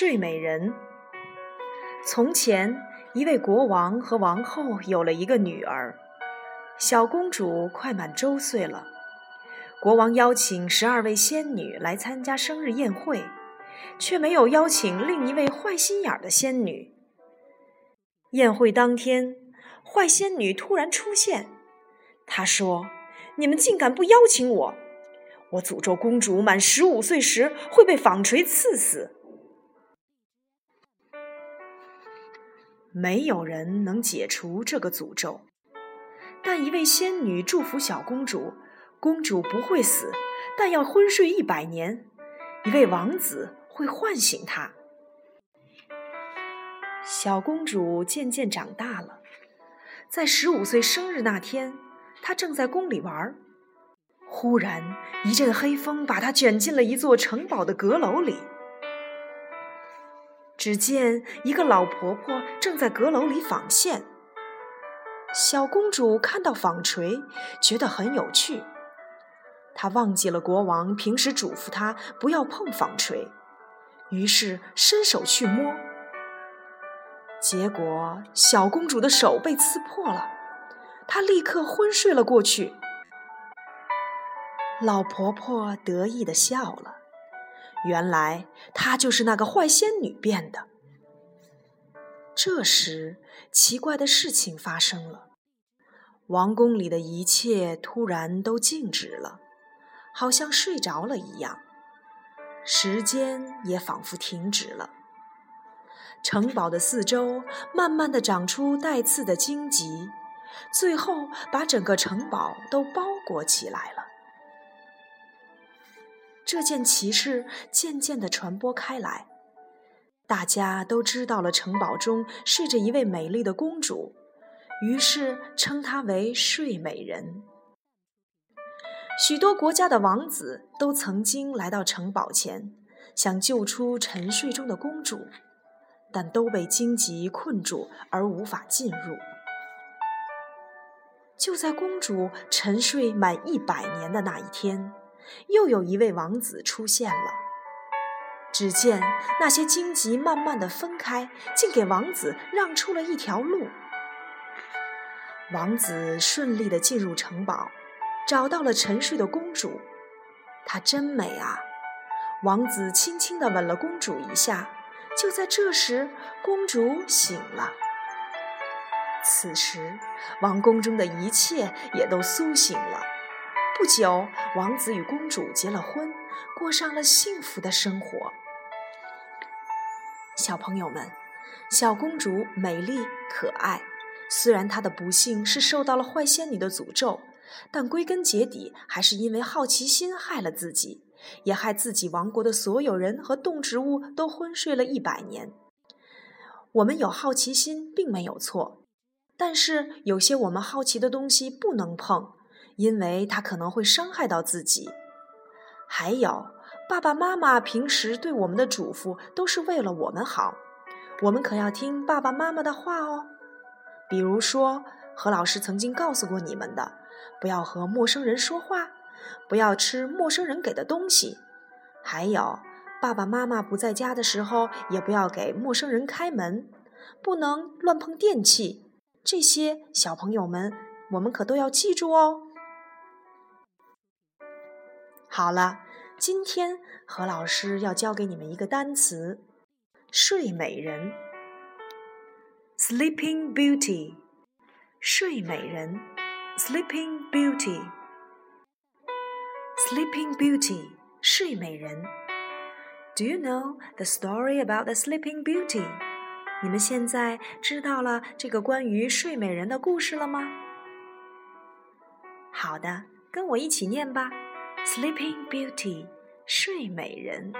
睡美人。从前，一位国王和王后有了一个女儿，小公主快满周岁了。国王邀请十二位仙女来参加生日宴会，却没有邀请另一位坏心眼的仙女。宴会当天，坏仙女突然出现，她说：“你们竟敢不邀请我！我诅咒公主满十五岁时会被纺锤刺死。”没有人能解除这个诅咒，但一位仙女祝福小公主：公主不会死，但要昏睡一百年。一位王子会唤醒她。小公主渐渐长大了，在十五岁生日那天，她正在宫里玩忽然一阵黑风把她卷进了一座城堡的阁楼里。只见一个老婆婆正在阁楼里纺线。小公主看到纺锤，觉得很有趣。她忘记了国王平时嘱咐她不要碰纺锤，于是伸手去摸。结果，小公主的手被刺破了，她立刻昏睡了过去。老婆婆得意的笑了。原来她就是那个坏仙女变的。这时，奇怪的事情发生了，王宫里的一切突然都静止了，好像睡着了一样，时间也仿佛停止了。城堡的四周慢慢的长出带刺的荆棘，最后把整个城堡都包裹起来了。这件奇事渐渐地传播开来，大家都知道了城堡中睡着一位美丽的公主，于是称她为睡美人。许多国家的王子都曾经来到城堡前，想救出沉睡中的公主，但都被荆棘困住而无法进入。就在公主沉睡满一百年的那一天。又有一位王子出现了。只见那些荆棘慢慢的分开，竟给王子让出了一条路。王子顺利的进入城堡，找到了沉睡的公主。她真美啊！王子轻轻的吻了公主一下。就在这时，公主醒了。此时，王宫中的一切也都苏醒了。不久，王子与公主结了婚，过上了幸福的生活。小朋友们，小公主美丽可爱，虽然她的不幸是受到了坏仙女的诅咒，但归根结底还是因为好奇心害了自己，也害自己王国的所有人和动植物都昏睡了一百年。我们有好奇心并没有错，但是有些我们好奇的东西不能碰。因为他可能会伤害到自己。还有，爸爸妈妈平时对我们的嘱咐都是为了我们好，我们可要听爸爸妈妈的话哦。比如说，何老师曾经告诉过你们的，不要和陌生人说话，不要吃陌生人给的东西，还有，爸爸妈妈不在家的时候，也不要给陌生人开门，不能乱碰电器。这些小朋友们，我们可都要记住哦。好了，今天何老师要教给你们一个单词“睡美人 ”（Sleeping Beauty）。睡美人 （Sleeping Beauty），Sleeping Beauty，睡美人。Do you know the story about the Sleeping Beauty？你们现在知道了这个关于睡美人的故事了吗？好的，跟我一起念吧。Sleeping Beauty，睡美人。